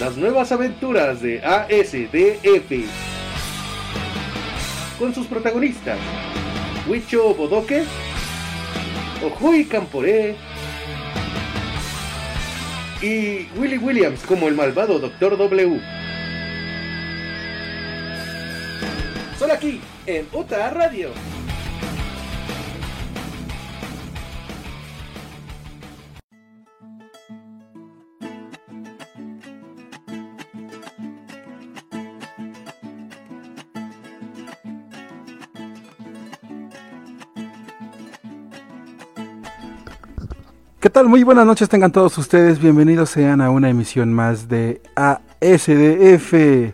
las nuevas aventuras de ASDF. Con sus protagonistas, Huicho Bodoque, Ojuy Camporé y Willy Williams como el malvado Doctor W. Solo aquí, en Uta Radio. ¿Qué tal? Muy buenas noches tengan todos ustedes. Bienvenidos sean a una emisión más de ASDF.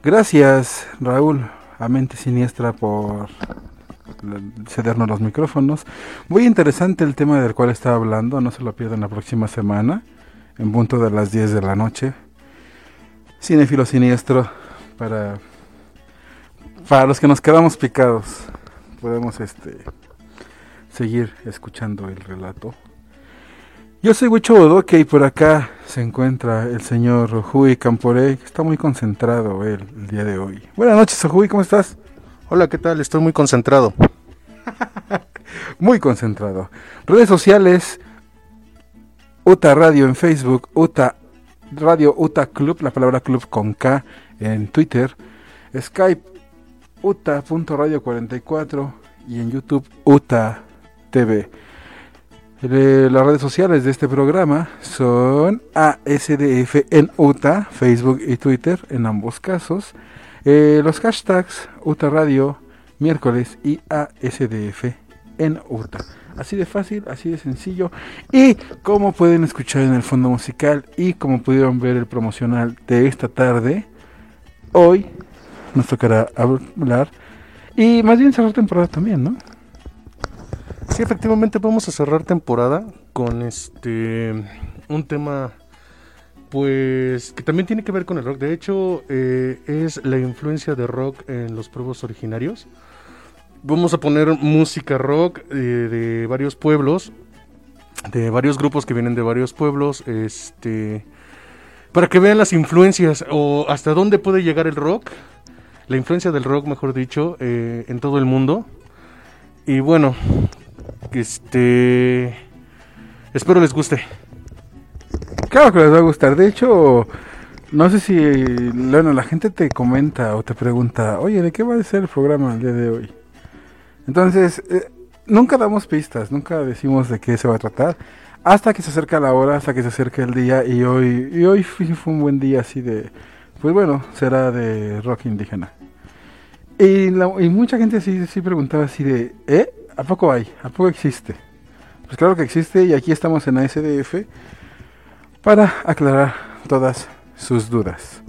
Gracias, Raúl, a Mente Siniestra, por cedernos los micrófonos. Muy interesante el tema del cual estaba hablando. No se lo pierdan la próxima semana, en punto de las 10 de la noche. Cinefilo Siniestro, para, para los que nos quedamos picados. Podemos este seguir escuchando el relato yo soy Huicho Bodoque y por acá se encuentra el señor Rui Camporé, que está muy concentrado él el día de hoy. Buenas noches, Rui, ¿cómo estás? Hola, ¿qué tal? Estoy muy concentrado. muy concentrado. Redes sociales, UTA Radio en Facebook, UTA Radio UTA Club, la palabra club con K en Twitter, Skype uta.radio44 y en YouTube UTA TV. Las redes sociales de este programa son ASDF en UTA, Facebook y Twitter en ambos casos. Eh, los hashtags UTA Radio miércoles y ASDF en UTA. Así de fácil, así de sencillo. Y como pueden escuchar en el fondo musical y como pudieron ver el promocional de esta tarde, hoy nos tocará hablar y más bien cerrar temporada también, ¿no? Efectivamente vamos a cerrar temporada con este un tema pues que también tiene que ver con el rock. De hecho, eh, es la influencia de rock en los pueblos originarios. Vamos a poner música rock eh, de varios pueblos, de varios grupos que vienen de varios pueblos, este, para que vean las influencias o hasta dónde puede llegar el rock, la influencia del rock, mejor dicho, eh, en todo el mundo. Y bueno, este. Espero les guste. Claro que les va a gustar. De hecho, no sé si bueno, la gente te comenta o te pregunta, oye, ¿de qué va a ser el programa el día de hoy? Entonces, eh, nunca damos pistas, nunca decimos de qué se va a tratar. Hasta que se acerca la hora, hasta que se acerca el día. Y hoy, y hoy fue, un buen día así de. Pues bueno, será de rock indígena. Y, y mucha gente sí, sí preguntaba así de, ¿eh? ¿A poco hay? ¿A poco existe? Pues claro que existe y aquí estamos en ASDF para aclarar todas sus dudas.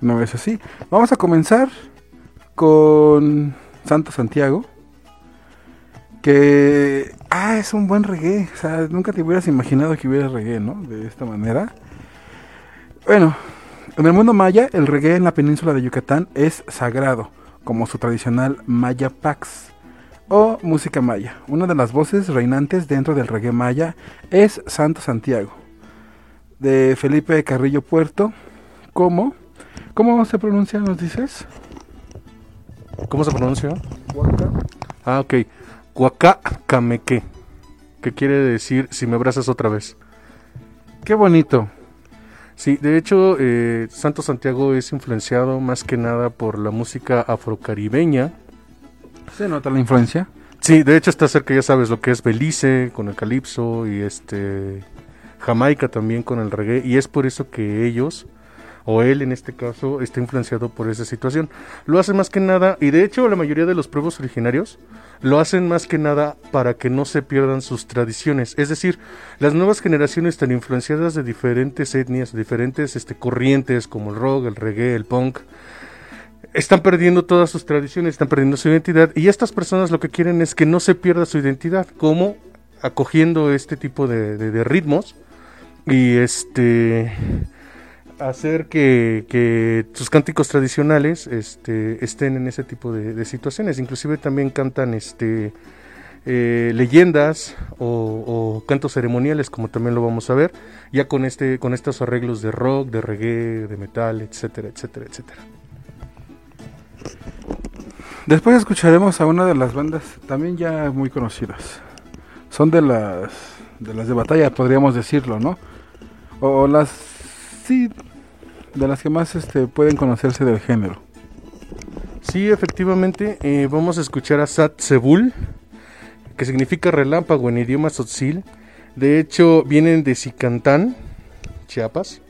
¿No es así? Vamos a comenzar con Santo Santiago. Que... Ah, es un buen reggae. O sea, nunca te hubieras imaginado que hubiera reggae, ¿no? De esta manera. Bueno, en el mundo maya, el reggae en la península de Yucatán es sagrado, como su tradicional Maya Pax o música maya. Una de las voces reinantes dentro del reggae maya es Santo Santiago, de Felipe Carrillo Puerto. ¿Cómo? ¿Cómo se pronuncia, nos dices? ¿Cómo se pronuncia? Ah, ok. Huacacameque. ¿Qué quiere decir si me abrazas otra vez? Qué bonito. Sí, de hecho, eh, Santo Santiago es influenciado más que nada por la música afrocaribeña ¿Se nota la influencia? Sí, de hecho está cerca, ya sabes, lo que es Belice con el calipso y este Jamaica también con el reggae y es por eso que ellos o él en este caso está influenciado por esa situación. Lo hace más que nada y de hecho la mayoría de los pueblos originarios lo hacen más que nada para que no se pierdan sus tradiciones. Es decir, las nuevas generaciones están influenciadas de diferentes etnias, diferentes este, corrientes como el rock, el reggae, el punk, están perdiendo todas sus tradiciones, están perdiendo su identidad y estas personas lo que quieren es que no se pierda su identidad, como acogiendo este tipo de, ritmos y este hacer que, sus cánticos tradicionales este, estén en ese tipo de, situaciones. Inclusive también cantan este eh, leyendas o, cantos ceremoniales, como también lo vamos a ver, ya con, este, con estos arreglos de rock, de reggae, de metal, etcétera, etcétera, etcétera. Después escucharemos a una de las bandas también ya muy conocidas. Son de las de las de batalla, podríamos decirlo, ¿no? O las sí de las que más este pueden conocerse del género. Sí, efectivamente, eh, vamos a escuchar a Sat Sebul, que significa relámpago en idioma tzotzil. De hecho, vienen de Sicantán, Chiapas.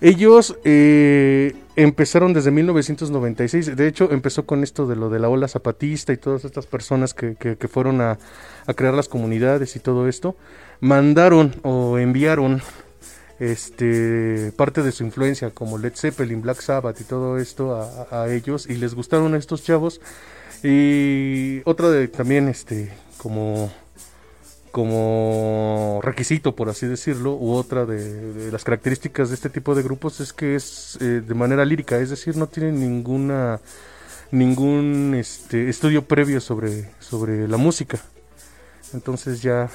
Ellos eh, empezaron desde 1996. De hecho, empezó con esto de lo de la ola zapatista y todas estas personas que, que, fueron a, a, crear las comunidades y todo esto. Mandaron o enviaron este parte de su influencia como Led Zeppelin, Black Sabbath y todo esto a, ellos y les gustaron a estos chavos y otra de también este como como requisito por así decirlo u otra de, las características de este tipo de grupos es que es eh, de manera lírica es decir no tienen ninguna ningún este estudio previo sobre sobre la música entonces ya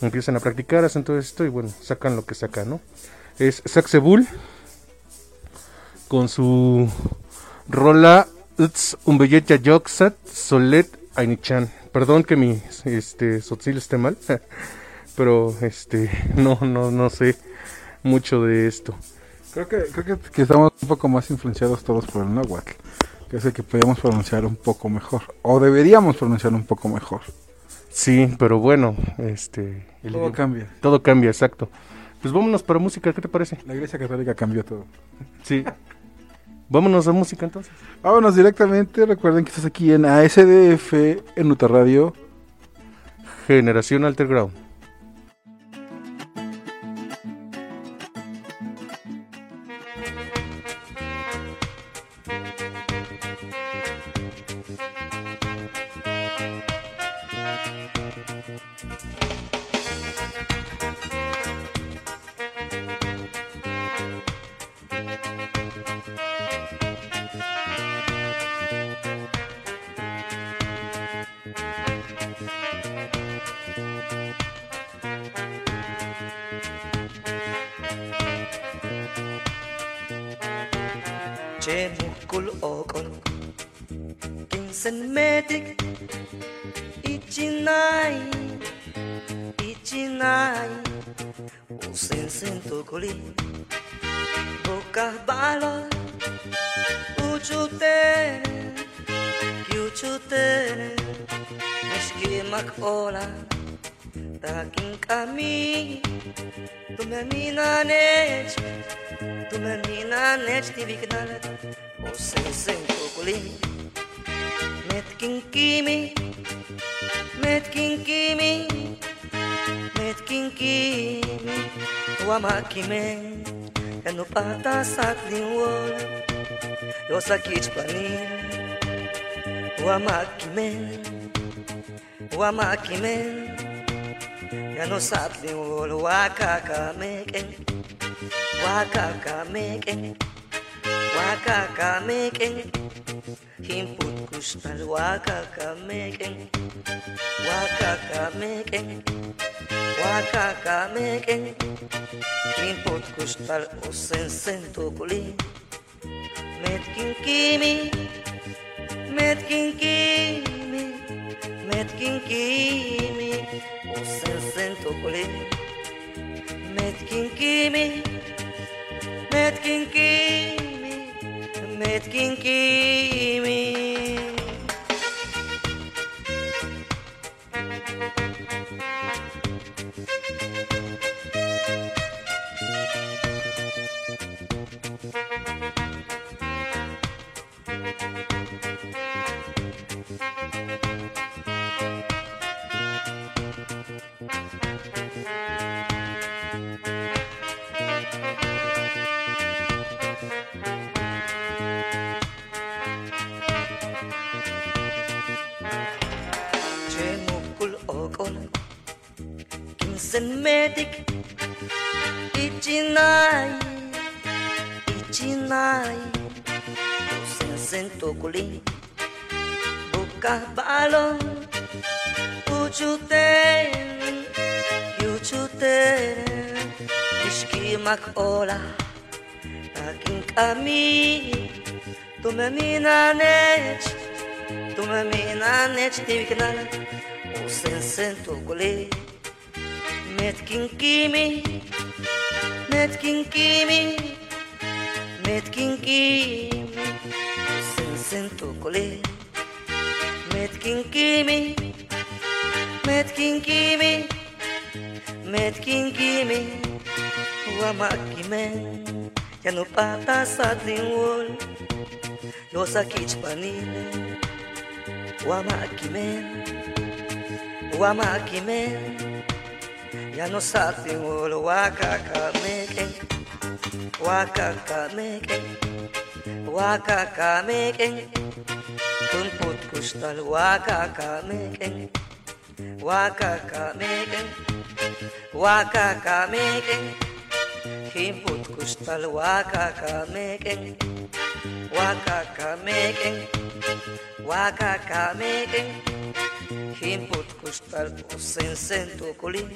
empiezan a practicar, hacen todo esto y bueno, sacan lo que sacan, ¿no? Es Saxebul con su rola Uts Umbeyetya Yoksat Solet Ainichan. Perdón que mi este sotzil esté mal, pero este no no no sé mucho de esto. Creo que creo que, estamos un poco más influenciados todos por el náhuatl, que es el que podemos pronunciar un poco mejor o deberíamos pronunciar un poco mejor. Sí, pero bueno, este... todo cambia. Todo cambia, exacto. Pues vámonos para música, ¿qué te parece? La Iglesia Católica cambió todo. Sí. vámonos a música entonces. Vámonos directamente, recuerden que estás aquí en ASDF, en Uta Radio. Generación Alterground. Eu sa kit panin O amakimen O amakimen Ya no satli ol wakaka meke Wakaka meke Wakaka meke Him put kus pal wakaka meke Wakaka meke Wakaka meke Him put kus pal osen sento kulin Metkinkimi, metkinkimi, metkinkimi, o sen sen tokoli. Met King Kimi. oras aking kami Tumaminaneč, tumaminaneč ti viknala Usen sen tukuli Metkin kimi, metkin kimi, metkin kimi Usen sen tukuli Metkin kimi, metkin kimi, metkin kimi met kinkimi wa makimen ya no pata sa lingwol yo sa kich panine wa makimen wa makimen ya no sa lingwol wa kakameken wa kakameken wa kakameken kun put kustal wa kakameken wa kakameken Wakakamequen, Jimbutkustal met wakakamequen, wakakamequen, Jimbutkustal osensentukulin,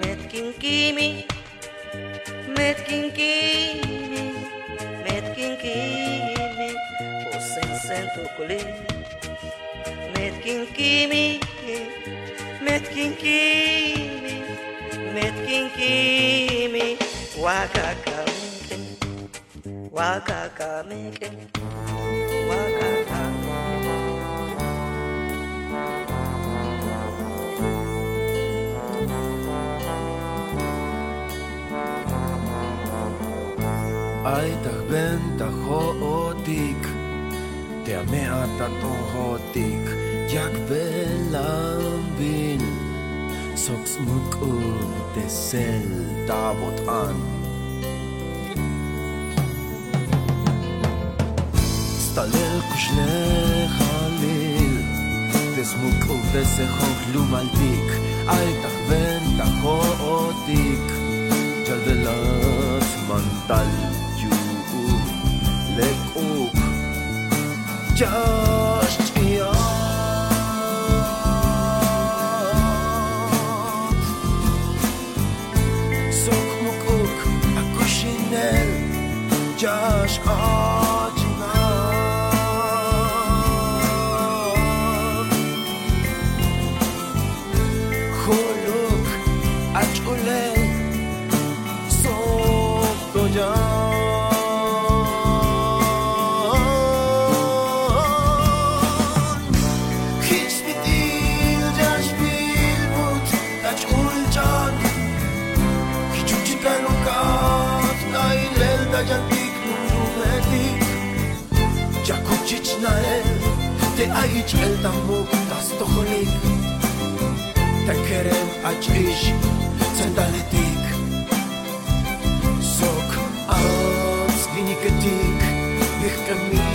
metkinkimi, to metkinkimi, osensentukulin, metkinkimi, metkinkimi, Met kinkimi, met kinkimi, waka metkinkini metkinkimi wakakamke wakakamke wakakamke Aita venta hootik, tea meata tohotik. jak belambin Soksmuk u desel davot an. סתלל כשני חליל, תסמוק ובסחוק לומלתיק, אל תכוון תחותיק, ג'לדלת מנטל יוב, לקוק, ג'שט יום Oh. Te aich el tambo das tocholik Te kerem ach ish centaletik Sok aus giniketik Ich kann mich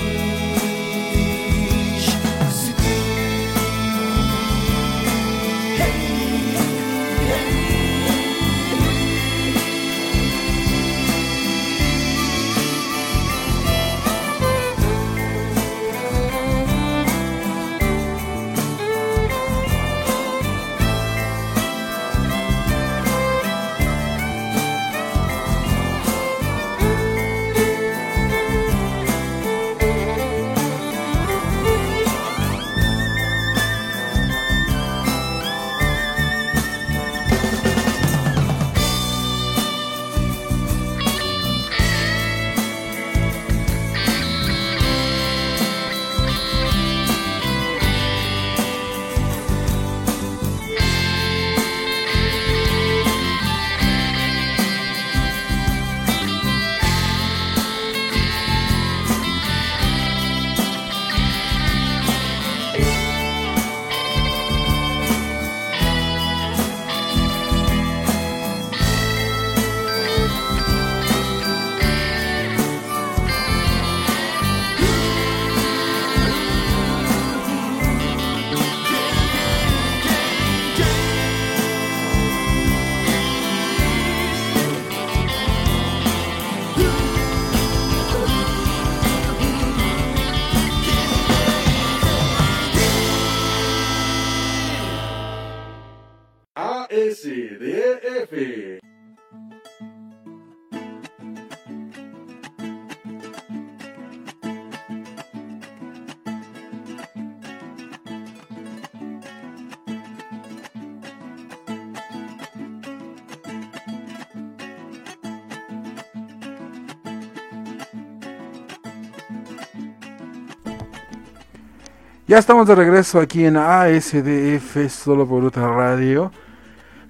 Ya estamos de regreso aquí en ASDF, solo por otra radio.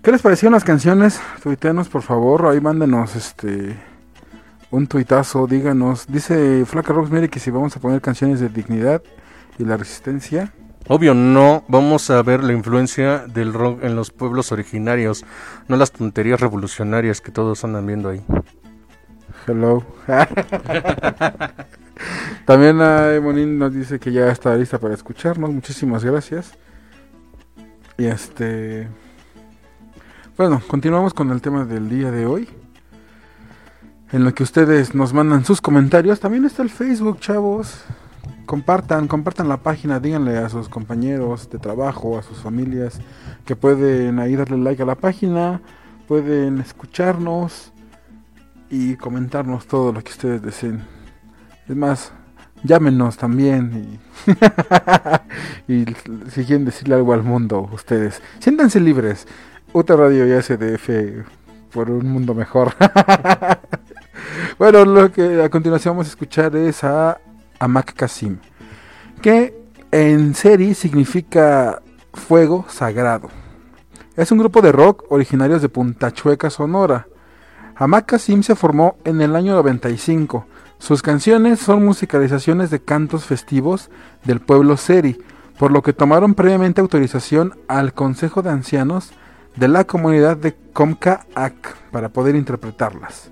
¿Qué les parecieron las canciones? Tuiteanos, por favor, ahí mándenos este un tuitazo, díganos. Dice Flaca Rosemary que si vamos a poner canciones de dignidad y la resistencia. Obvio, no. Vamos a ver la influencia del rock en los pueblos originarios, no las tonterías revolucionarias que todos andan viendo ahí. Hello. También uh, Monín nos dice que ya está lista para escucharnos. Muchísimas gracias. Y este. Bueno, continuamos con el tema del día de hoy. En lo que ustedes nos mandan sus comentarios. También está el Facebook, chavos. Compartan, compartan la página, díganle a sus compañeros de trabajo, a sus familias, que pueden ahí darle like a la página, pueden escucharnos y comentarnos todo lo que ustedes deseen. Es más, llámenos también y, y si quieren decirle algo al mundo, ustedes. Siéntanse libres. Uta Radio y SDF por un mundo mejor. bueno, lo que a continuación vamos a escuchar es a Amak Kasim, que en serie significa fuego sagrado. Es un grupo de rock originarios de Punta Chueca, Sonora. Amak Kasim se formó en el año 95. Sus canciones son musicalizaciones de cantos festivos del pueblo Seri, por lo que tomaron previamente autorización al Consejo de Ancianos de la comunidad de Comca-Ac para poder interpretarlas.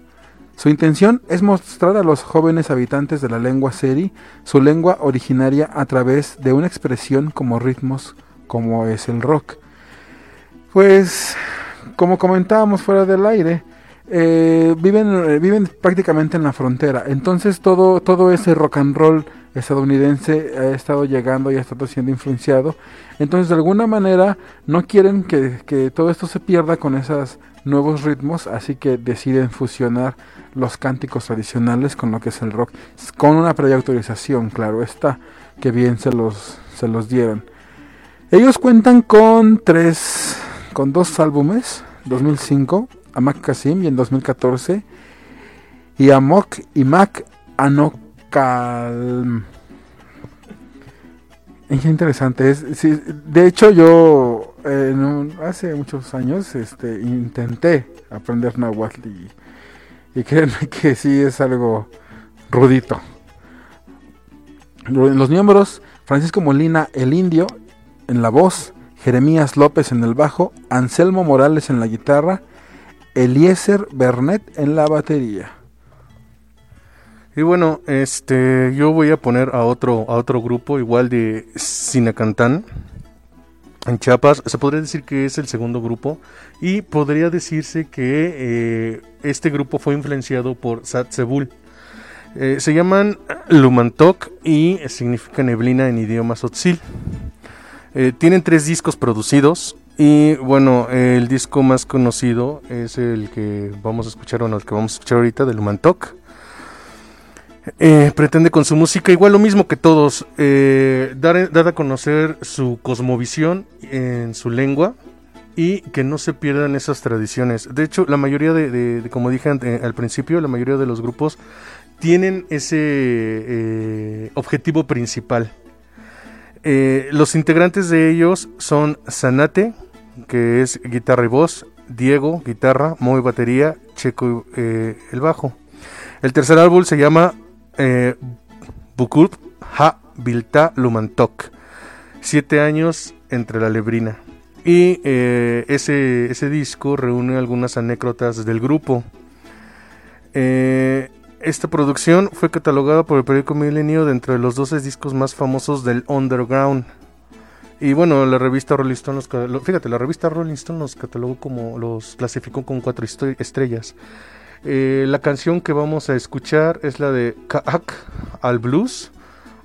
Su intención es mostrar a los jóvenes habitantes de la lengua seri su lengua originaria a través de una expresión como ritmos como es el rock. Pues, como comentábamos fuera del aire, eh, viven, viven prácticamente en la frontera. Entonces todo, todo ese rock and roll estadounidense ha estado llegando y ha estado siendo influenciado. Entonces de alguna manera no quieren que, que todo esto se pierda con esos nuevos ritmos, así que deciden fusionar los cánticos tradicionales con lo que es el rock, con una previa autorización, claro está, que bien se los, se los dieron. Ellos cuentan con tres, con dos álbumes, 2005, Amak Kasim y en 2014, y Amok y Mac Anokal. Es interesante, es, de hecho yo eh, en un- hace muchos años este, intenté aprender náhuatl y, y créanme que sí es algo rudito. Lo- Los miembros, Francisco Molina el Indio en la voz, Jeremías López en el bajo, Anselmo Morales en la guitarra, Eliezer Bernet en la batería. Y bueno, este, yo voy a poner a otro, a otro grupo, igual de Sinacantán, en Chiapas. Se podría decir que es el segundo grupo. Y podría decirse que eh, este grupo fue influenciado por Satsebul. Eh, se llaman Lumantok y significa neblina en idioma tzotzil. Eh, tienen tres discos producidos. Y bueno, el disco más conocido es el que vamos a escuchar, bueno, el que vamos a escuchar ahorita de Lumantok. Eh, pretende con su música, igual lo mismo que todos, eh, dar, dar a conocer su cosmovisión en su lengua y que no se pierdan esas tradiciones. De hecho, la mayoría de, como dije al principio, la mayoría de los grupos tienen ese eh, objetivo principal. Los integrantes de ellos son Sanate, que es guitarra y voz, Diego, guitarra, Moy, batería, Checo, eh, el bajo. El tercer álbum se llama eh, Ha Bilta Lumantok. Siete años entre la lebrina. Y eh, ese, ese disco reúne algunas anécdotas del grupo. Eh, esta producción fue catalogada por el periódico Milenio dentro de los 12 discos más famosos del underground. Y bueno, la revista Rolling Stone, los, fíjate, la revista Rolling Stone los catalogó como, los clasificó con cuatro estrellas. Eh, la canción que vamos a escuchar es la de Kaak al Blues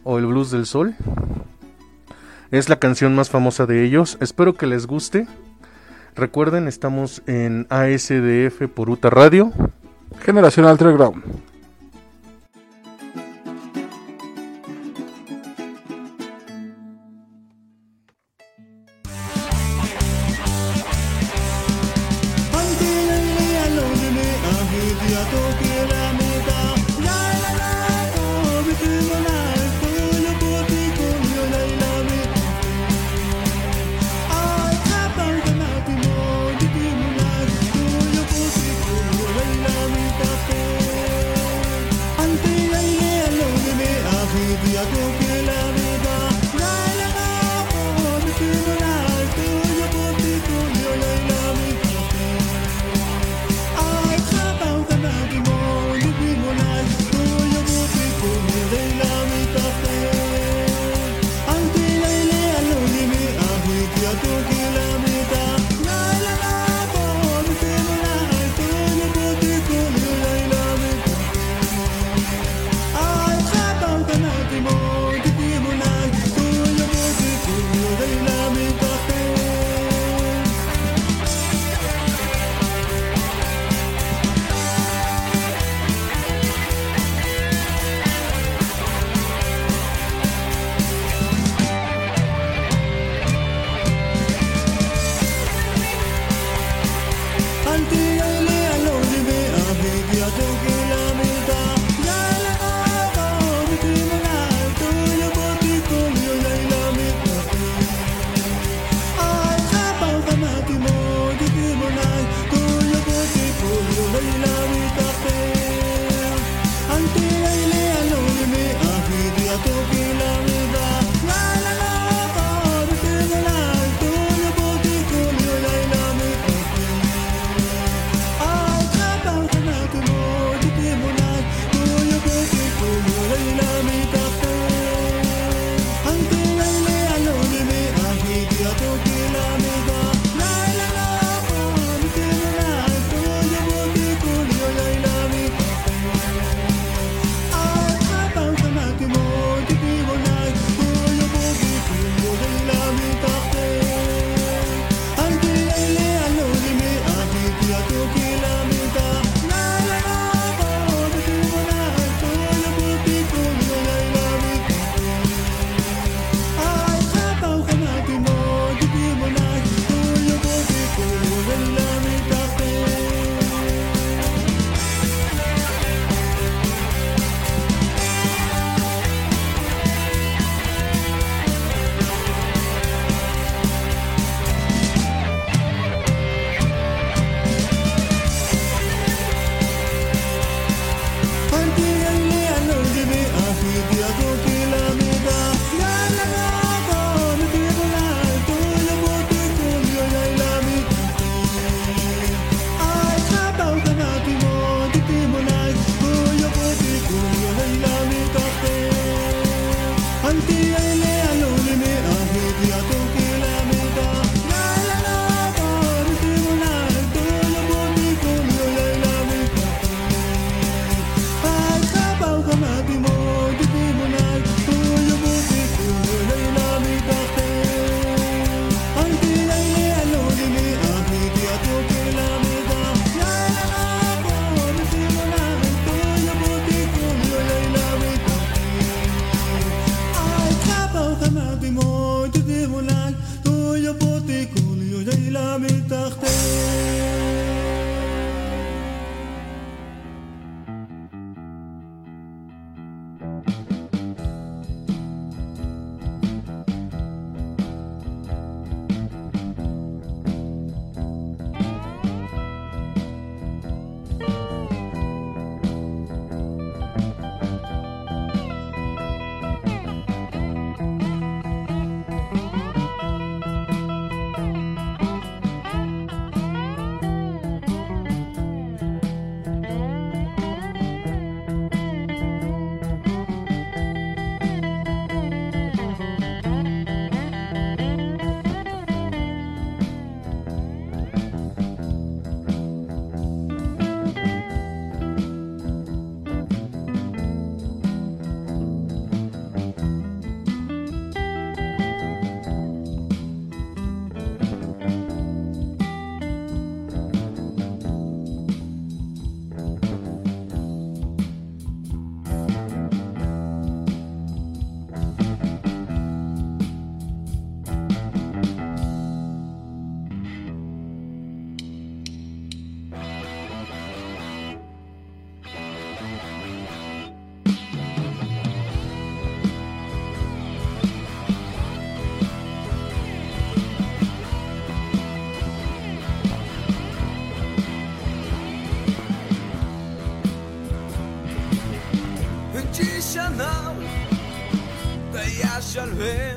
o el Blues del Sol. Es la canción más famosa de ellos. Espero que les guste. Recuerden, estamos en ASDF por Uta Radio. Generación. La there.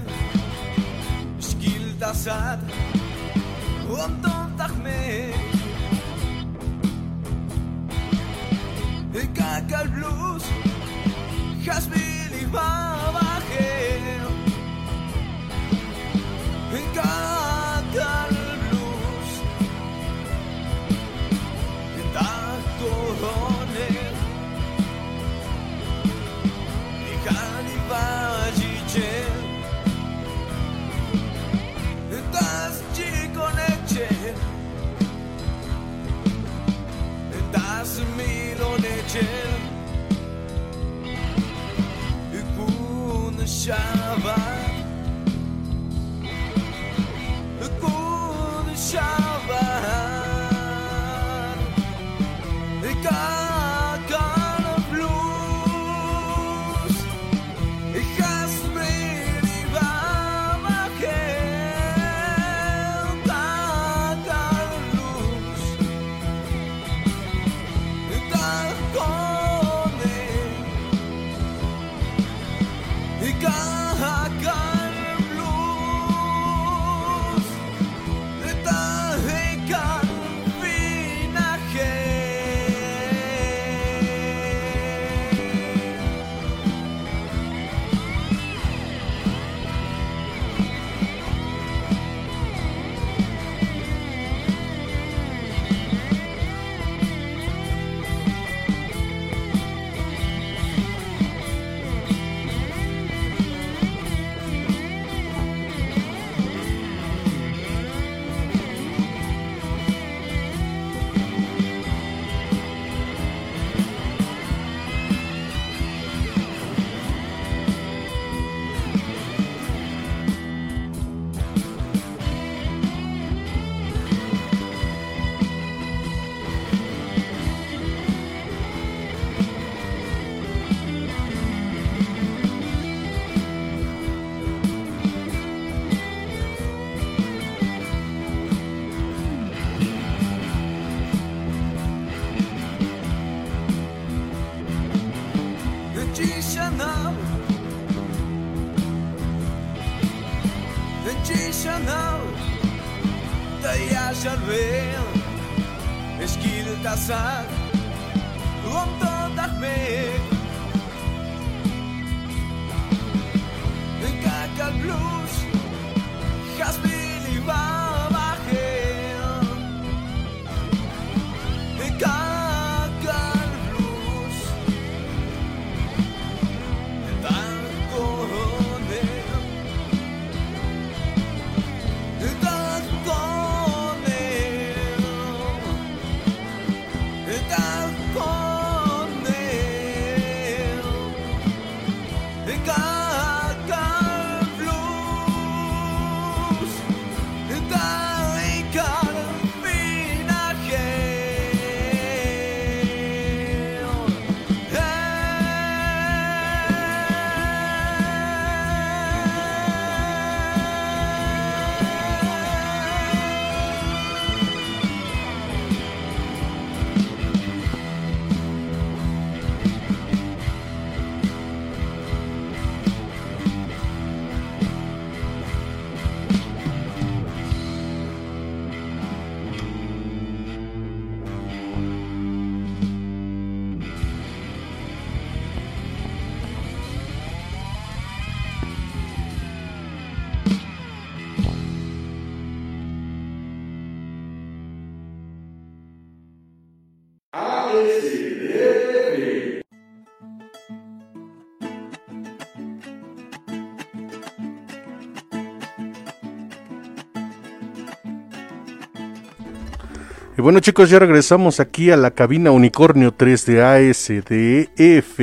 Bueno chicos, ya regresamos aquí a la cabina Unicornio 3 de ASDF.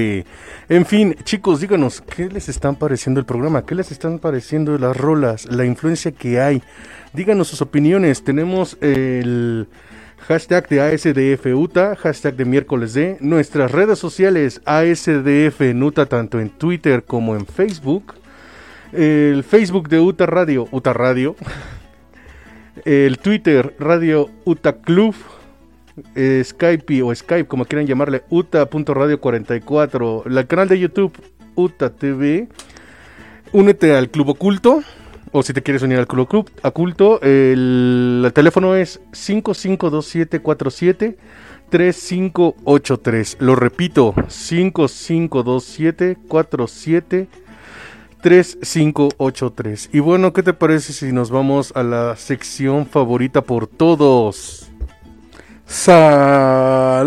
En fin, chicos, díganos, ¿qué les están pareciendo el programa? ¿Qué les están pareciendo las rolas? La influencia que hay. Díganos sus opiniones. Tenemos el hashtag de ASDF UTA, hashtag de miércoles de nuestras redes sociales ASDF Nuta, tanto en Twitter como en Facebook. El Facebook de UTA Radio, UTA Radio. El Twitter, Radio UTA Club. eh, Skype o Skype, como quieran llamarle, uta.radio44. El canal de YouTube, UTA TV. Únete al Club Oculto. O si te quieres unir al Club Oculto, el, el teléfono es 552747 3583. Lo repito, 552747 3583. Y bueno, ¿qué te parece si nos vamos a la sección favorita por todos? Saludos.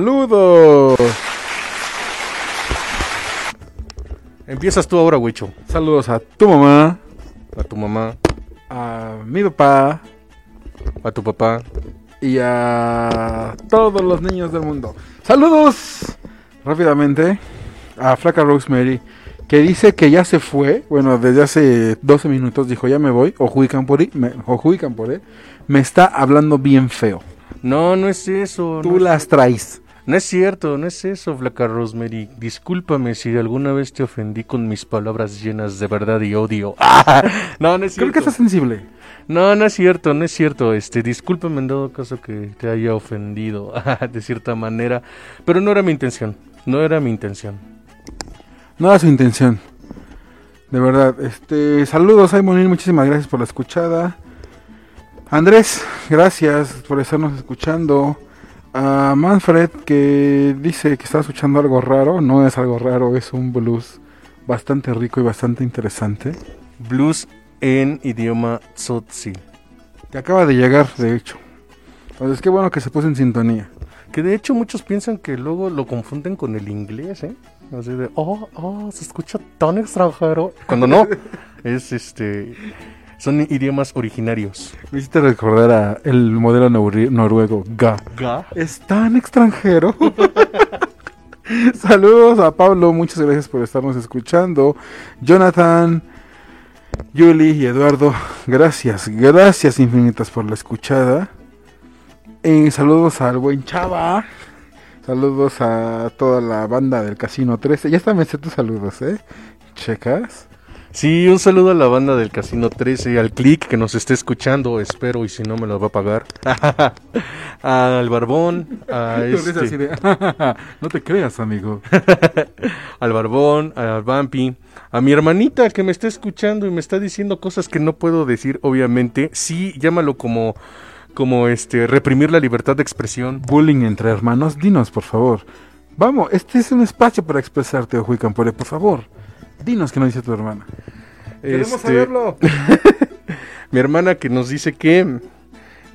Empiezas tú ahora, Huicho. Saludos a tu mamá, A tu mamá, a mi papá a tu papá. y a todos los niños del mundo. Saludos rápidamente a Flaca Rosemary, que dice que ya se fue. Bueno, desde hace 12 minutos dijo ya me voy. O Campori, me, Ojuy Campore, me está hablando bien feo. No, no es eso. Tú no, es, las traes. no es cierto, no es eso, Flaca Rosemary. Discúlpame si alguna vez te ofendí con mis palabras llenas de verdad y odio. no, no es Creo cierto. que está sensible. No, no es cierto, no es cierto. Este, discúlpame en dado caso que te haya ofendido de cierta manera, pero no era mi intención. No era mi intención. No era su intención. De verdad. Este, saludos, Simonín. Muchísimas gracias por la escuchada. Andrés, gracias por estarnos escuchando. A Manfred, que dice que está escuchando algo raro. No es algo raro, es un blues bastante rico y bastante interesante. Blues en idioma Tsotsi. Que acaba de llegar, de hecho. Entonces, qué bueno que se puso en sintonía. Que de hecho muchos piensan que luego lo confunden con el inglés, ¿eh? Así de, oh, oh, se escucha tan extranjero. Cuando no, es este. Son idiomas originarios. Me hiciste recordar a el modelo noru- noruego, Ga. Ga. Es tan extranjero. Saludos a Pablo, muchas gracias por estarnos escuchando. Jonathan, Yuli y Eduardo, gracias, gracias infinitas por la escuchada. Y saludos al buen Chava. Saludos a toda la banda del Casino 13. Ya está, me sé tus saludos, ¿eh? Checas. Sí, un saludo a la banda del Casino 13, al Click que nos esté escuchando, espero, y si no me lo va a pagar. al Barbón, a este- de, no te creas, amigo. al Barbón, al Vampi, a mi hermanita que me está escuchando y me está diciendo cosas que no puedo decir, obviamente. Sí, llámalo como, como este, reprimir la libertad de expresión. bullying entre hermanos, dinos por favor. Vamos, este es un espacio para expresarte, Ojuy Campore, por favor. Dinos qué nos dice tu hermana. Queremos Este, saberlo. mi hermana que nos dice que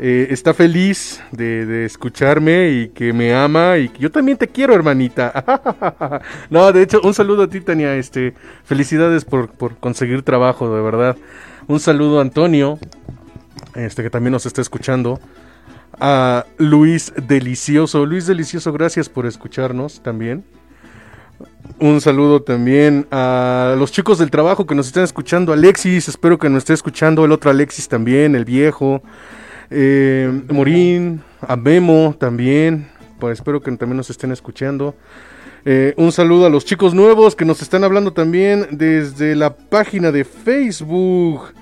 eh, está feliz de, de escucharme y que me ama y que yo también te quiero, hermanita. no, de hecho, un saludo a ti, Tania. Este, felicidades por, por conseguir trabajo, de verdad. Un saludo a Antonio, este que también nos está escuchando. A Luis Delicioso. Luis Delicioso, gracias por escucharnos también. Un saludo también a los chicos del trabajo que nos están escuchando. Alexis, espero que nos esté escuchando. El otro Alexis también, el viejo. Eh, Morín, a Memo también. Pues espero que también nos estén escuchando. Eh, un saludo a los chicos nuevos que nos están hablando también desde la página de Facebook.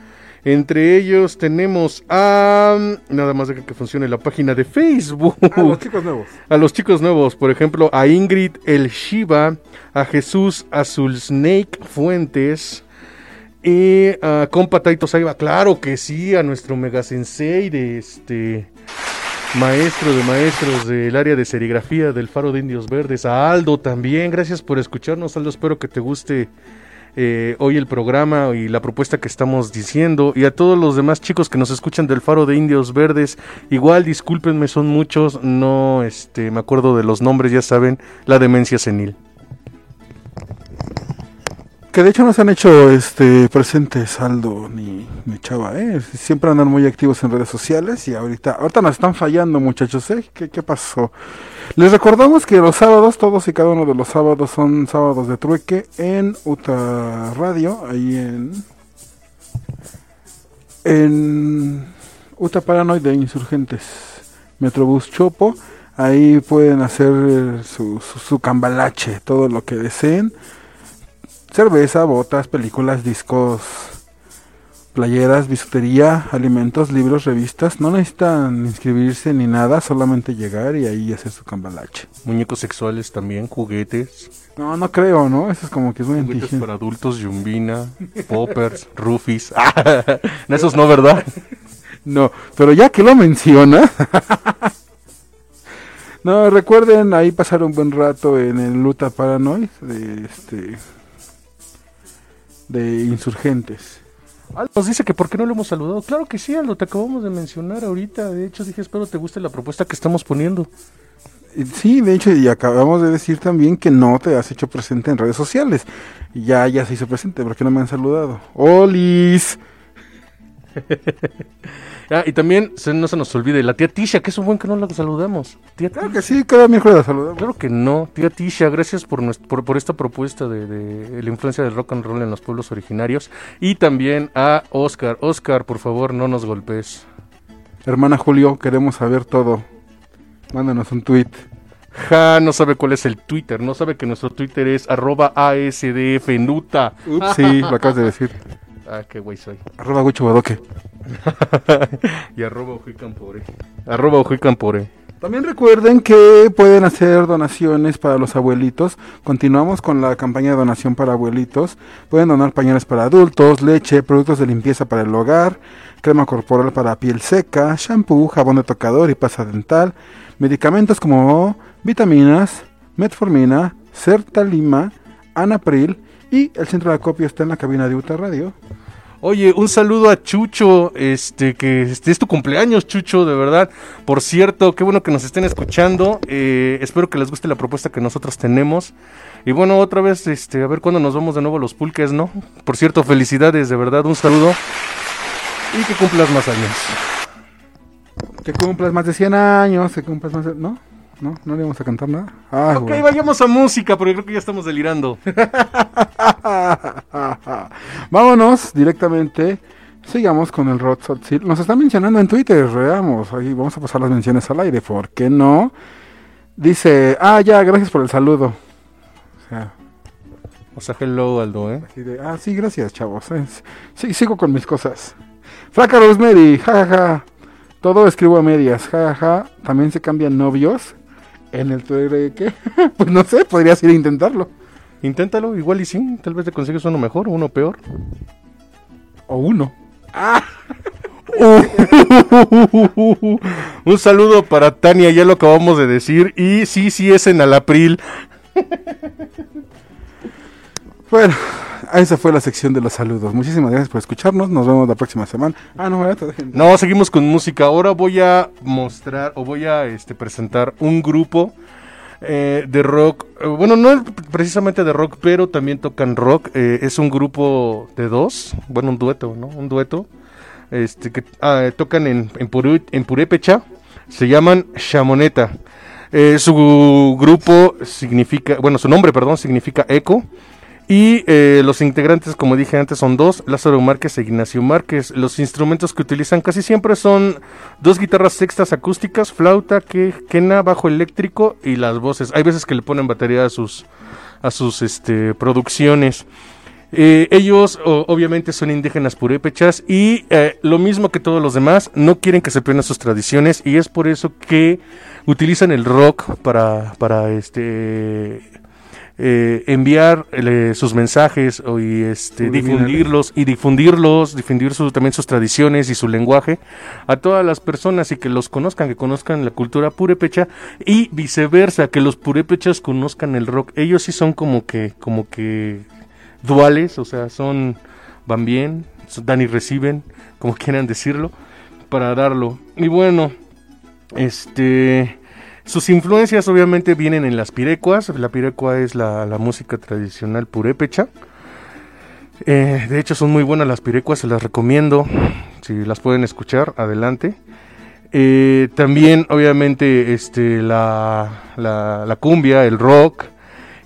Entre ellos tenemos a... Nada más de que funcione la página de Facebook. Ah, los chicos nuevos. A los chicos nuevos, por ejemplo, a Ingrid El Shiva, a Jesús Azul Snake Fuentes y a compa Taito Saiba, claro que sí, a nuestro mega sensei de este maestro de maestros del área de serigrafía del Faro de Indios Verdes, a Aldo también, gracias por escucharnos, Aldo, espero que te guste eh, hoy el programa y la propuesta que estamos diciendo y a todos los demás chicos que nos escuchan del Faro de Indios Verdes, igual discúlpenme, son muchos, no este me acuerdo de los nombres, ya saben, la demencia senil. Que de hecho no se han hecho este presentes Aldo ni, Chava, ¿eh? Siempre andan muy activos en redes sociales y ahorita, ahorita nos están fallando muchachos, ¿eh? ¿Qué, qué pasó? Les recordamos que los sábados, todos y cada uno de los sábados son sábados de trueque en Uta Radio, ahí en... En Uta Paranoid de Insurgentes, Metrobús Chopo, ahí pueden hacer eh, su, su, su cambalache, todo lo que deseen cerveza, botas, películas, discos, playeras, bisutería, alimentos, libros, revistas. No necesitan inscribirse ni nada, solamente llegar y ahí hacer su cambalache. Muñecos sexuales también, juguetes. No, no creo, ¿no? Eso es como que es muy Juguetes para adultos, yumbina, poppers, rufis. Ah, esos no, ¿verdad? No, pero ya que lo menciona. no, recuerden ahí pasar un buen rato en el Luta Paranoid este de insurgentes. Aldo nos dice que por qué no lo hemos saludado. Claro que sí, Aldo, te acabamos de mencionar ahorita. De hecho, dije, espero te guste la propuesta que estamos poniendo. Y Sí, de hecho, y acabamos de decir también que no te has hecho presente en redes sociales. Ya, ya se hizo presente, ¿por qué no me han saludado? ¡Olis! Ah, y también se- no se nos olvide la tía Tisha, que es un buen que no la saludamos. Tía Claro que sí, cada miércoles la saludamos. Claro que no, tía Tisha, gracias por, nues- por, por esta propuesta de, de la influencia del rock and roll en los pueblos originarios. Y también a Oscar. Oscar, por favor, no nos golpes. Hermana Julio, queremos saber todo. Mándanos un tweet. Ja, no sabe cuál es el Twitter, no sabe que nuestro Twitter es arroba ASDFNuta. Ups, sí, lo acabas de decir. Ah, qué güey soy. Arroba Gucho Badoque. y arroba Ojicampore. Arroba Ojicampore. También recuerden que pueden hacer donaciones para los abuelitos. Continuamos con la campaña de donación para abuelitos. Pueden donar pañales para adultos, leche, productos de limpieza para el hogar, crema corporal para piel seca, shampoo, jabón de tocador y pasta dental, medicamentos como vitaminas, metformina, sertalima, anapril y el centro de acopio está en la cabina de Uta Radio. Oye, un saludo a Chucho, este, que este es tu cumpleaños, Chucho, de verdad. Por cierto, qué bueno que nos estén escuchando. eh, espero que les guste la propuesta que nosotros tenemos. Y bueno, otra vez, este, a ver cuándo nos vamos de nuevo a los pulques, ¿no? Por cierto, felicidades, de verdad, un saludo. Y que cumplas más años. Que cumplas más de 100 años, que cumplas más de... ¿No? ¿No? ¿No le vamos a cantar nada? Ah, ok, vayamos a música, porque creo que ya estamos delirando. Vámonos directamente. Sigamos con el Rod Salt Seal. Nos están mencionando en Twitter, veamos. Ahí vamos a pasar las menciones al aire, ¿por qué no? Dice, ah, ya, gracias por el saludo. O sea, O sea, hello, Aldo, ¿eh? así de, ah, sí, gracias, chavos. eh. Sí, sigo con mis cosas. Flaca Rosemary, jajaja. Todo escribo a medias, jajaja. También se cambian novios. En el Twitter, de ¿qué? pues no sé, podrías ir a intentarlo. Inténtalo, igual y sí. Tal vez te consigues uno mejor o uno peor. O uno. Un saludo para Tania, ya lo acabamos de decir. Y sí, sí, es en Alapril. Bueno, esa fue la sección de los saludos. Muchísimas gracias por escucharnos. Nos vemos la próxima semana. Ah, no. No, seguimos con música. Ahora voy a mostrar o voy a este, presentar un grupo eh, de rock. Eh, bueno, no es precisamente de rock, pero también tocan rock. Eh, es un grupo de dos. Bueno, un dueto, ¿no? Un dueto. Este, que ah, tocan en, en, Purépecha. Se llaman Shamoneta. Eh, su grupo significa, bueno, su nombre, perdón, significa eco. Y eh, los integrantes, como dije antes, son dos, Lázaro Márquez e Ignacio Márquez. Los instrumentos que utilizan casi siempre son dos guitarras sextas acústicas, flauta, que, quena, bajo eléctrico y las voces. Hay veces que le ponen batería a sus, a sus este, producciones. Eh, ellos obviamente son indígenas purépechas y eh, lo mismo que todos los demás, no quieren que se pierdan sus tradiciones y es por eso que utilizan el rock para, para este eh, enviar eh, sus mensajes o, y este, difundirlos y difundirlos, difundir su- también sus tradiciones y su lenguaje a todas las personas y que los conozcan, que conozcan la cultura purépecha y viceversa, que los purépechas conozcan el rock. Ellos sí son como que, como que duales, o sea, son van bien, son- dan y reciben, como quieran decirlo, para darlo. Y bueno, este sus influencias obviamente vienen en las pirecuas. La pirecua es la, música tradicional purépecha. Eh, de hecho son muy buenas las pirecuas, se las recomiendo. Si las pueden escuchar, adelante. Eh, también obviamente este, la, la, cumbia, el rock.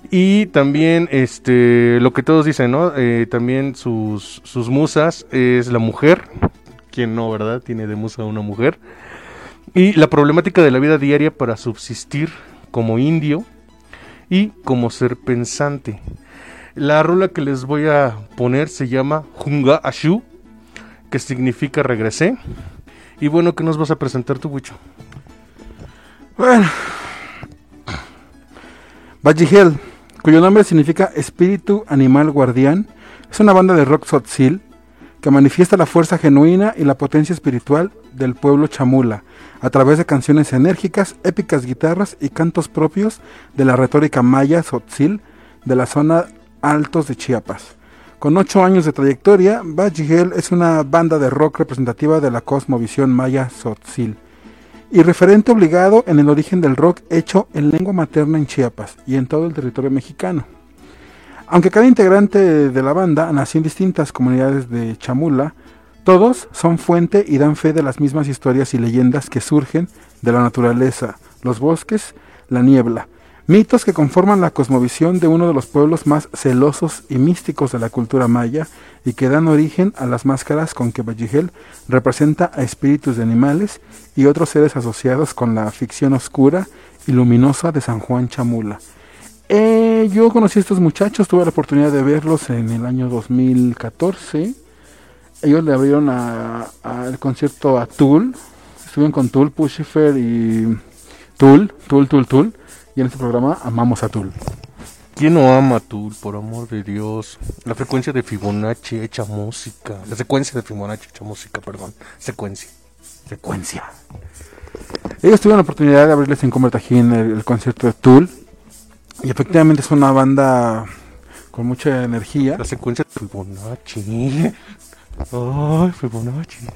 Y también este, lo que todos dicen, ¿no? Eh, también sus, sus musas es la mujer. quien no, verdad? Tiene de musa una mujer. Y la problemática de la vida diaria para subsistir como indio y como ser pensante. La rola que les voy a poner se llama Junga Ashu. que significa regresé. Y bueno, ¿qué nos vas a presentar tú, Wicho? Bueno. Bajihel, cuyo nombre significa Espíritu Animal Guardián, es una banda de rock sotzil que manifiesta la fuerza genuina y la potencia espiritual del pueblo chamula a través de canciones enérgicas, épicas guitarras y cantos propios de la retórica maya sotzil de la zona altos de Chiapas. Con ocho años de trayectoria, Bajigel es una banda de rock representativa de la cosmovisión maya sotzil y referente obligado en el origen del rock hecho en lengua materna en Chiapas y en todo el territorio mexicano. Aunque cada integrante de la banda nació en distintas comunidades de Chamula, todos son fuente y dan fe de las mismas historias y leyendas que surgen de la naturaleza, los bosques, la niebla, mitos que conforman la cosmovisión de uno de los pueblos más celosos y místicos de la cultura maya y que dan origen a las máscaras con que Bajigel representa a espíritus de animales y otros seres asociados con la ficción oscura y luminosa de San Juan Chamula. Eh, yo conocí a estos muchachos, tuve la oportunidad de verlos en el año 2014. Ellos le abrieron al concierto a Tool. Estuvieron con Tool, Pushifer y Tool, Tool, Tool, Tool. Y en este programa amamos a Tool. ¿Quién no ama a Tool, por amor de Dios? La frecuencia de Fibonacci hecha música. La secuencia de Fibonacci hecha música, perdón. Secuencia. Secuencia. Ellos tuvieron la oportunidad de abrirles en Comertajín el, el concierto de Tool. Y efectivamente es una banda con mucha energía. La secuencia de Fibonacci. Ay, Fibonacci.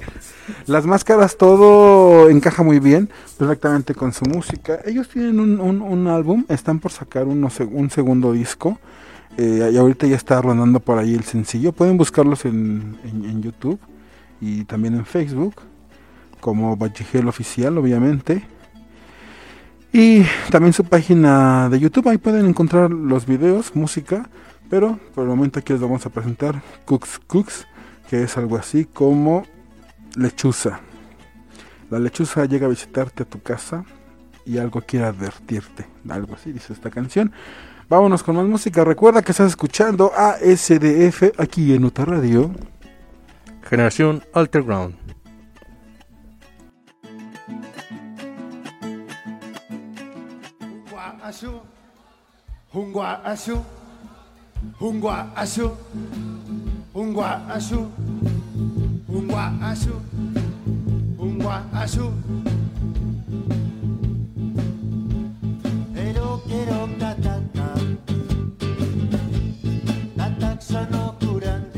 Las máscaras todo encaja muy bien, perfectamente con su música. Ellos tienen un, un- álbum, están por sacar uno un segundo disco. eh, y ahorita ya está rondando por ahí el sencillo. Pueden buscarlos en, en- en YouTube y también en Facebook, como Bachigel Oficial, obviamente. Y también su página de YouTube, ahí pueden encontrar los videos, música. Pero por el momento aquí les vamos a presentar Cooks Cooks, que es algo así como lechuza. La lechuza llega a visitarte a tu casa y algo quiere advertirte. Algo así dice esta canción. Vámonos con más música. Recuerda que estás escuchando a SDF aquí en Uta Radio. Generación Alterground. Hungwa asu, hungwa asu, hungwa asu, hungwa asu, hungwa asu, hungwa asu. Ero quiero tatata, tatak sano kurandi,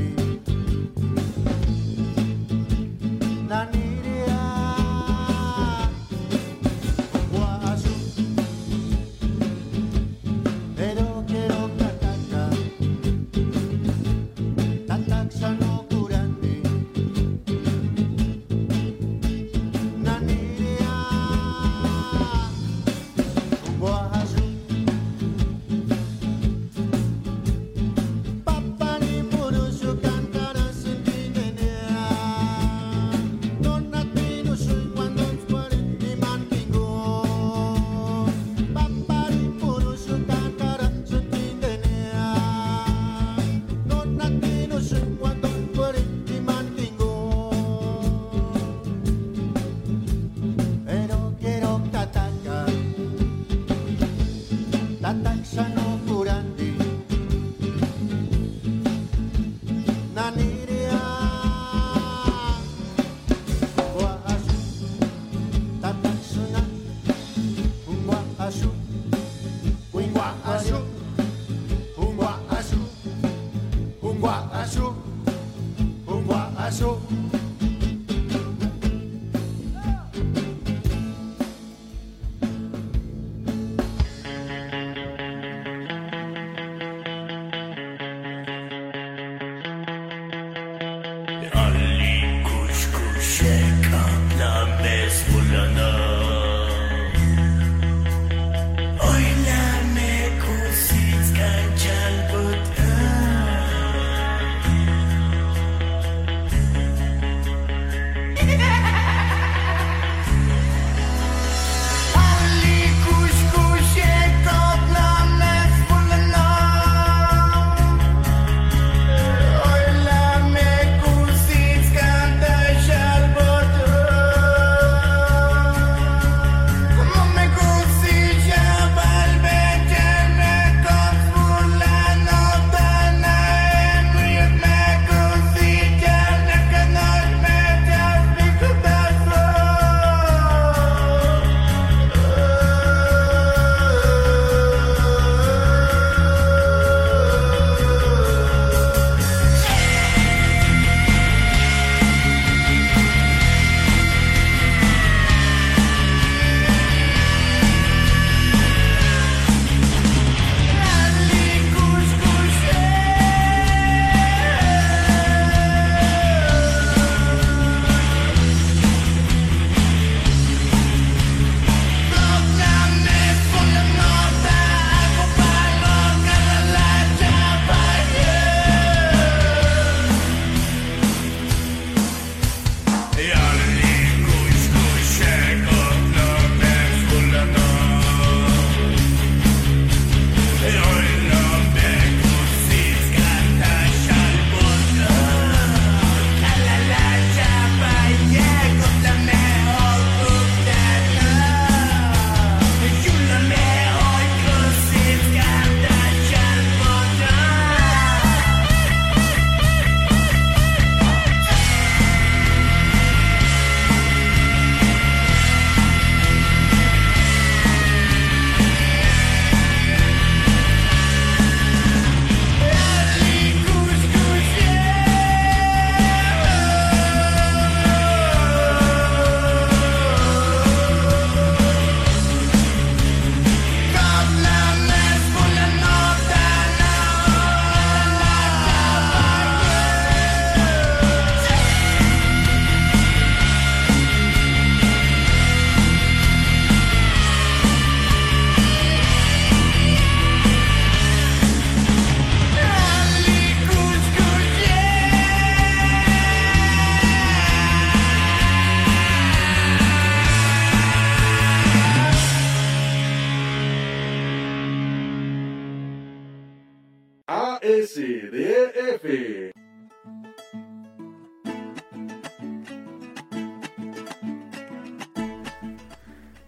ASDF.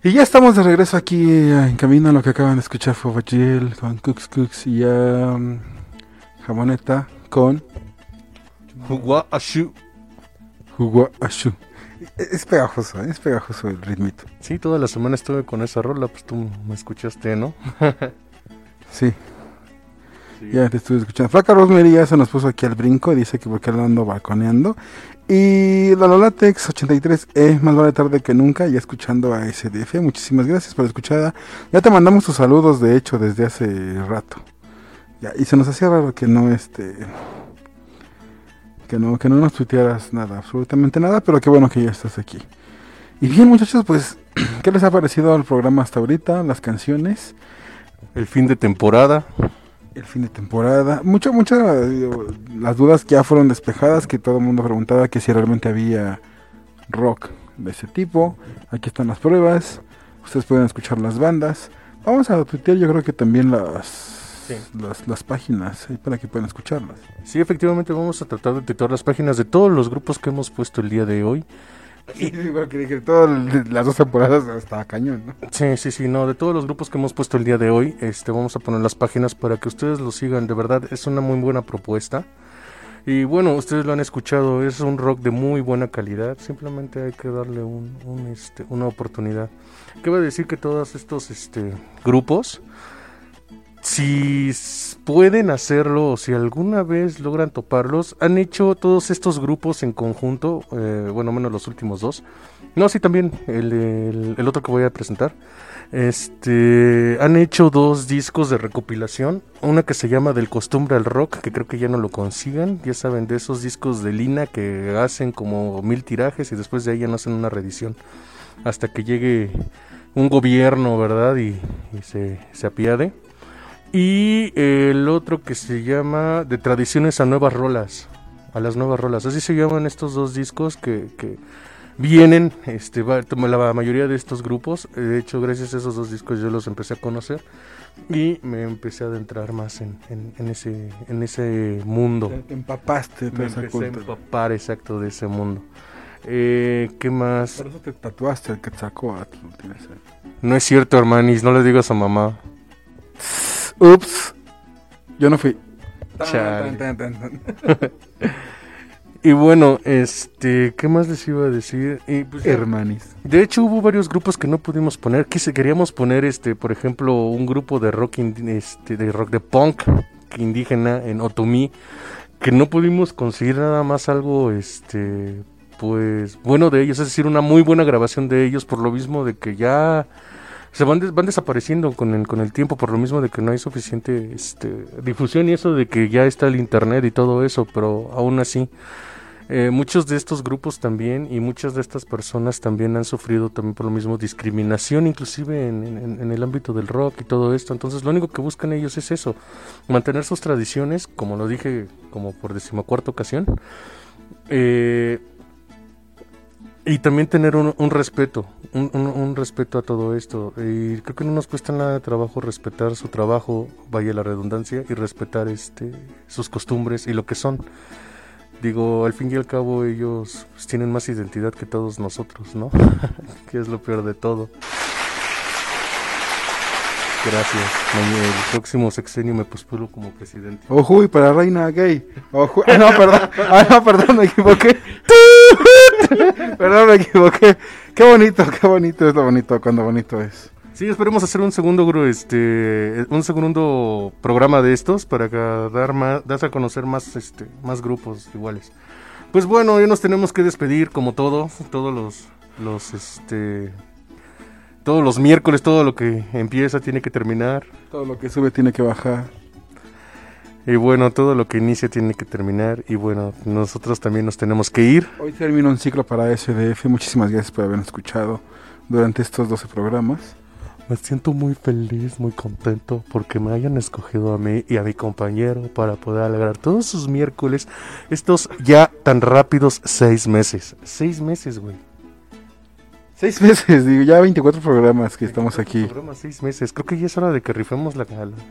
Y ya estamos de regreso aquí en camino. Lo que acaban de escuchar fue Bajiel con Cooks Cooks y ya mm, Jamoneta con Hugua Ashu. Jugo Ashu. Es pegajoso, es pegajoso el ritmito. Sí, toda la semana estuve con esa rola, pues tú me escuchaste, ¿no? Sí, ya te estuve escuchando. Flaca Rosemary ya se nos puso aquí al brinco. Dice que porque la ando balconeando. Y la Lolatex 83 e más vale tarde que nunca. Ya escuchando a SDF. Muchísimas gracias por escuchar. Ya te mandamos tus saludos, de hecho, desde hace rato. Ya, y se nos hacía raro que no este. Que no, que no nos tuitearas nada, absolutamente nada, pero qué bueno que ya estás aquí. Y bien, muchachos, pues, ¿qué les ha parecido el programa hasta ahorita? Las canciones. El fin de temporada. El fin de temporada. Mucho, muchas las dudas ya fueron despejadas, que todo el mundo preguntaba que si realmente había rock de ese tipo. Aquí están las pruebas. Ustedes pueden escuchar las bandas. Vamos a tuitear yo creo que también las las, las páginas ahí para que puedan escucharlas. Sí, efectivamente vamos a tratar de titular las páginas de todos los grupos que hemos puesto el día de hoy. Sí, porque dije, todas las dos temporadas estaba cañón, ¿no? Sí, sí, sí, no, de todos los grupos que hemos puesto el día de hoy, este, vamos a poner las páginas para que ustedes lo sigan, de verdad es una muy buena propuesta. Y bueno, ustedes lo han escuchado, es un rock de muy buena calidad, simplemente hay que darle un, un, este, una oportunidad. ¿Qué va a decir que todos estos este, grupos, si pueden hacerlo o si alguna vez logran toparlos, han hecho todos estos grupos en conjunto, eh, bueno, menos los últimos dos. No, sí, también el, el- el otro que voy a presentar. Este, han hecho dos discos de recopilación, una que se llama Del costumbre al rock, que creo que ya no lo consigan, ya saben, de esos discos de Lina que hacen como mil tirajes y después de ahí ya no hacen una reedición hasta que llegue un gobierno, ¿verdad? Y, y se, se apiade. Y el otro que se llama De tradiciones a nuevas rolas, a las nuevas rolas, así se llaman estos dos discos que, que vienen, este, va- la mayoría de estos grupos, de hecho gracias a esos dos discos yo los empecé a conocer y me empecé a adentrar más en, en- en ese, en ese mundo. Te, te empapaste toda Me empecé a empapar exacto de ese mundo. Eh, ¿Qué más? Por eso te tatuaste el ahí. No es cierto, hermanis, no le digas a mamá. Ups, yo no fui. Tan, tan, tan, tan. Y bueno, este, ¿qué más les iba a decir? Y, pues, Hermanis. de hecho, hubo varios grupos que no pudimos poner. Quise, queríamos poner, este, por ejemplo, un grupo de rock, este, de rock de punk indígena en Otomí, que no pudimos conseguir nada más algo, este, pues, bueno de ellos, es decir, una muy buena grabación de ellos, por lo mismo de que ya se van, des- van desapareciendo con el, con el tiempo, por lo mismo de que no hay suficiente este, difusión y eso de que ya está el internet y todo eso, pero aún así. Eh, muchos de estos grupos también y muchas de estas personas también han sufrido también por lo mismo discriminación, inclusive en, el ámbito del rock y todo esto. Entonces lo único que buscan ellos es eso, mantener sus tradiciones, como lo dije como por decimocuarta ocasión, eh, y también tener un respeto, un, un- un respeto a todo esto. Y creo que no nos cuesta nada de trabajo respetar su trabajo, vaya la redundancia, y respetar este sus costumbres y lo que son. Digo, al fin y al cabo ellos pues, tienen más identidad que todos nosotros, ¿no? que es lo peor de todo. Gracias. El próximo sexenio me postulo como presidente. Ojo, y para reina gay. Ojo. Ah, no, perdón. Ah, no, perdón, me equivoqué. perdón, me equivoqué. Qué bonito, qué bonito es lo bonito cuando bonito es. Sí, esperemos hacer un segundo este un segundo programa de estos para dar más dar a conocer más este más grupos iguales. Pues bueno, ya nos tenemos que despedir como todo, todos los los este todos los miércoles todo lo que empieza tiene que terminar Todo lo que sube tiene que bajar. Y bueno, todo lo que inicia tiene que terminar y bueno, nosotros también nos tenemos que ir. Hoy termina un ciclo para SDF. Muchísimas gracias por habernos escuchado durante estos 12 programas. Me siento muy feliz, muy contento porque me hayan escogido a mí y a mi compañero para poder alegrar todos sus miércoles, estos ya tan rápidos seis meses. Seis meses, güey. Seis meses, digo, ya 24 programas que estamos aquí. Programa seis meses. Creo que ya es hora de que rifemos la-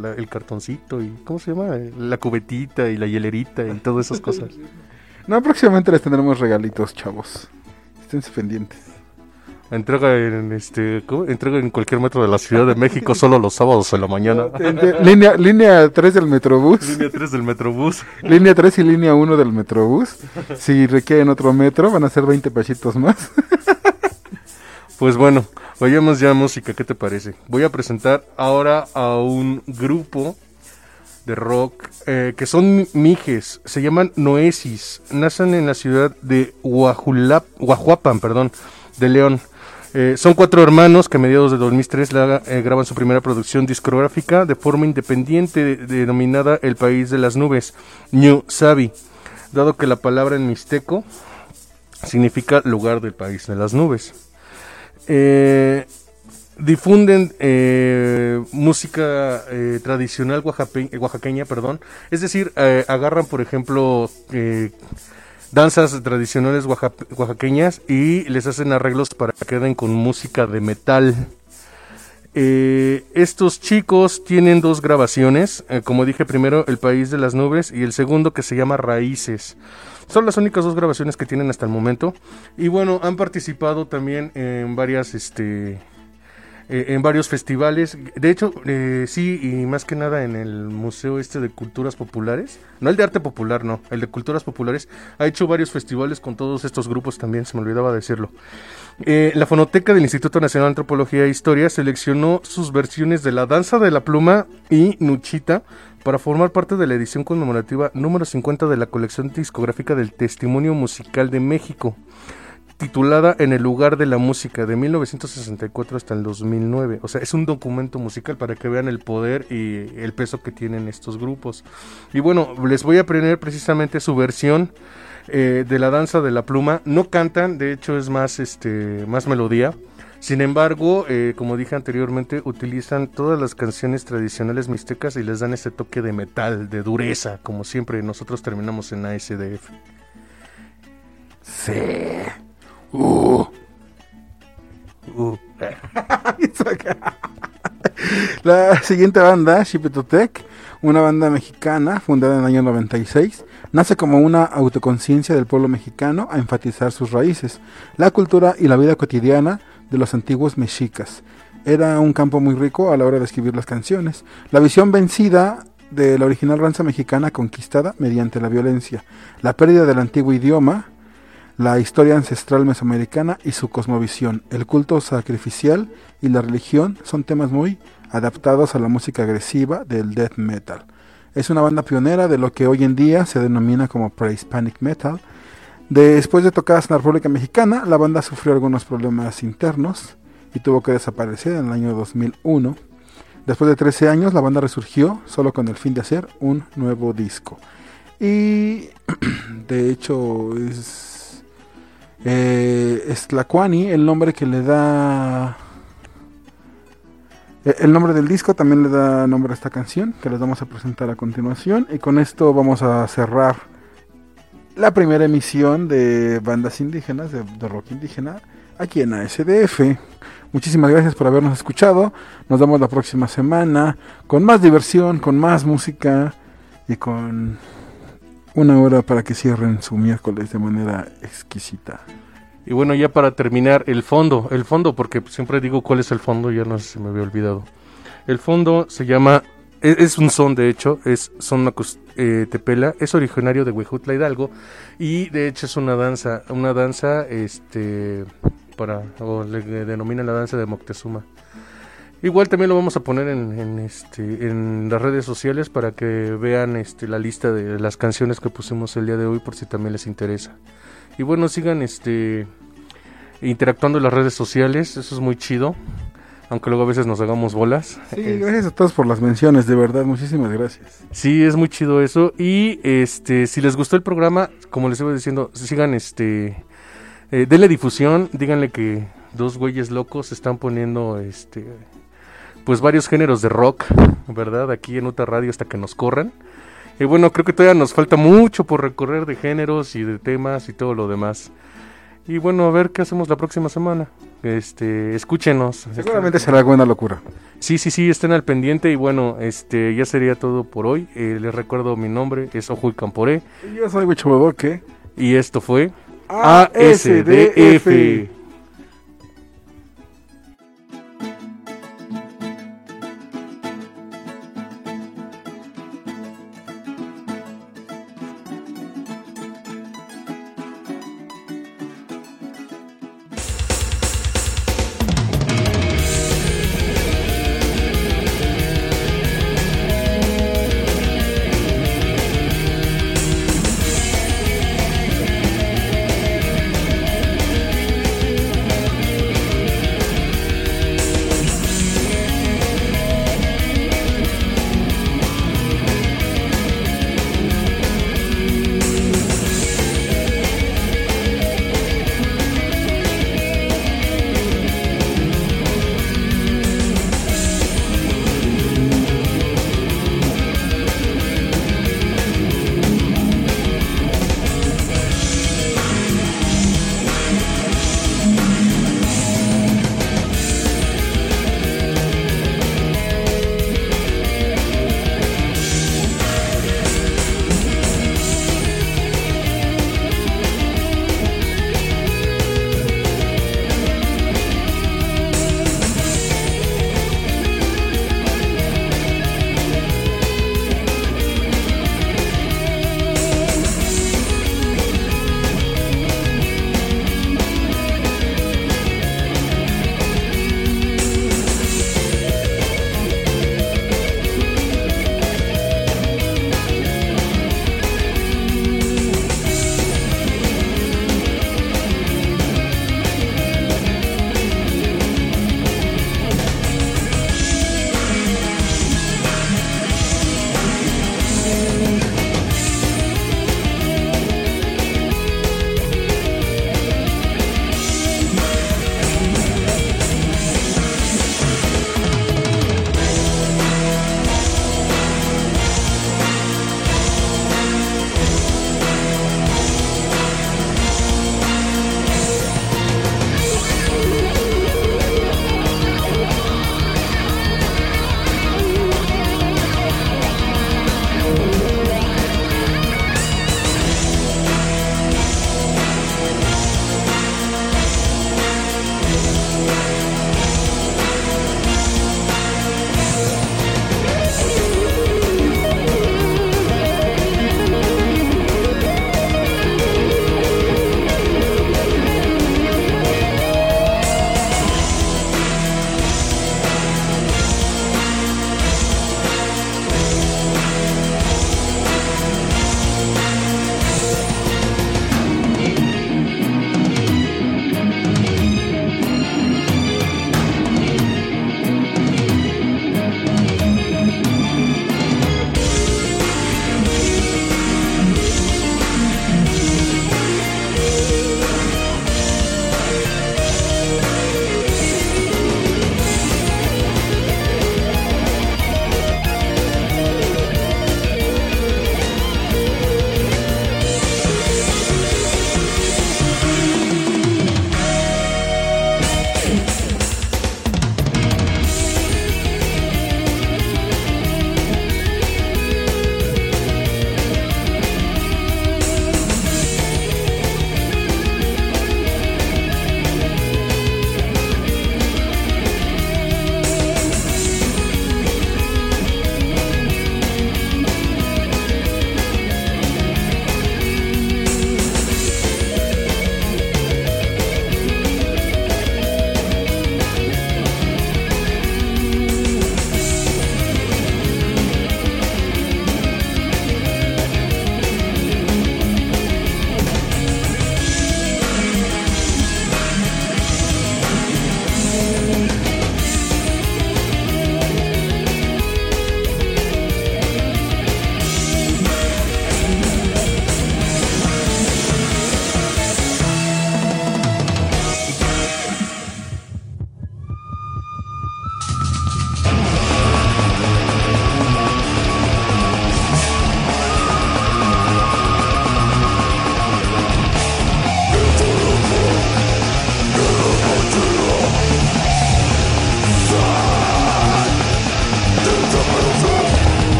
la- el cartoncito y. ¿Cómo se llama? La cubetita y la hielerita y todas esas cosas. No, próximamente les tendremos regalitos, chavos. Esténse pendientes. Entrega en este. ¿cómo? Entrega en cualquier metro de la Ciudad de México solo los sábados en la mañana. línea, línea 3 del Metrobús. Línea 3 del Metrobús. Línea 3 y línea 1 del Metrobús. Si requieren otro metro, van a ser 20 pesitos más. Pues bueno, vayamos ya música, ¿qué te parece? Voy a presentar ahora a un grupo de rock eh, que son mijes, se llaman Noesis, nacen en la ciudad de Guajuapan, perdón, de León. Eh, son cuatro hermanos que a mediados de 2003 la- eh, graban su primera producción discográfica de forma independiente de- denominada El País de las Nubes, New Sabi, dado que la palabra en mixteco significa lugar del país de las nubes eh, difunden eh, música eh, tradicional oaxaqueña, perdón. Es decir, agarran, por ejemplo, danzas tradicionales oaxa- oaxaqueñas y les hacen arreglos para que queden con música de metal. Estos chicos tienen dos grabaciones, como dije primero, El País de las Nubes y el segundo que se llama Raíces. Son las únicas dos grabaciones que tienen hasta el momento. Y bueno, han participado también en varias, este, eh, en varios festivales. De hecho, eh, sí, y más que nada en el Museo este de Culturas Populares. No el de Arte Popular, no, el de Culturas Populares. Ha hecho varios festivales con todos estos grupos también, se me olvidaba decirlo. Eh, la Fonoteca del Instituto Nacional de Antropología e Historia seleccionó sus versiones de La Danza de la Pluma y Nuchita para formar parte de la edición conmemorativa número 50 de la colección discográfica del Testimonio Musical de México, titulada En el lugar de la música de 1964 hasta el 2009. O sea, es un documento musical para que vean el poder y el peso que tienen estos grupos. Y bueno, les voy a poner precisamente su versión eh, de la danza de la pluma. No cantan, de hecho es más, este, más melodía. Sin embargo, eh, como dije anteriormente, utilizan todas las canciones tradicionales mixtecas y les dan ese toque de metal, de dureza, como siempre nosotros terminamos en ASDF. Sí. Uh. Uh, La siguiente banda, Shipetotec, una banda mexicana fundada en el año 96, nace como una autoconciencia del pueblo mexicano a enfatizar sus raíces, la cultura y la vida cotidiana de los antiguos mexicas. Era un campo muy rico a la hora de escribir las canciones. La visión vencida de la original raza mexicana conquistada mediante la violencia, la pérdida del antiguo idioma, la historia ancestral mesoamericana y su cosmovisión, el culto sacrificial y la religión son temas muy adaptados a la música agresiva del death metal. Es una banda pionera de lo que hoy en día se denomina como pre-hispanic metal. Después de tocadas en la República Mexicana, la banda sufrió algunos problemas internos y tuvo que desaparecer en el año 2001. Después de 13 años, la banda resurgió solo con el fin de hacer un nuevo disco. Y de hecho es, eh, es Tlacuani el nombre que le da... eh, El nombre del disco también le da nombre a esta canción que les vamos a presentar a continuación. Y con esto vamos a cerrar la primera emisión de bandas indígenas, de rock indígena, aquí en ASDF. Muchísimas gracias por habernos escuchado. Nos vemos la próxima semana con más diversión, con más música y con una hora para que cierren su miércoles de manera exquisita. Y bueno, ya para terminar, el fondo, el fondo, porque siempre digo cuál es el fondo, ya no sé si me había olvidado. El fondo se llama, es, es un son de hecho, es son eh, Tepela, es originario de Huejutla Hidalgo y de hecho es una danza, una danza, este, para, o le, le denominan la danza de Moctezuma. Igual también lo vamos a poner en, en, este, en las redes sociales para que vean este, la lista de las canciones que pusimos el día de hoy por si también les interesa. Y bueno, sigan este interactuando en las redes sociales, eso es muy chido. Aunque luego a veces nos hagamos bolas. Sí, Es- gracias a todos por las menciones, de verdad, muchísimas gracias. Sí, es muy chido eso. Y este, si les gustó el programa, como les iba diciendo, sigan este. Eh, denle difusión, díganle que dos güeyes locos están poniendo este. Pues varios géneros de rock, ¿verdad? Aquí en Uta Radio hasta que nos corran. Y bueno, creo que todavía nos falta mucho por recorrer de géneros y de temas y todo lo demás. Y bueno, a ver qué hacemos la próxima semana. Este, escúchenos. Seguramente será buena locura. Sí, sí, sí, estén al pendiente y bueno, este, ya sería todo por hoy. Eh, les recuerdo mi nombre, es Ojuy Camporé Yo soy Wicho y esto fue ASDF.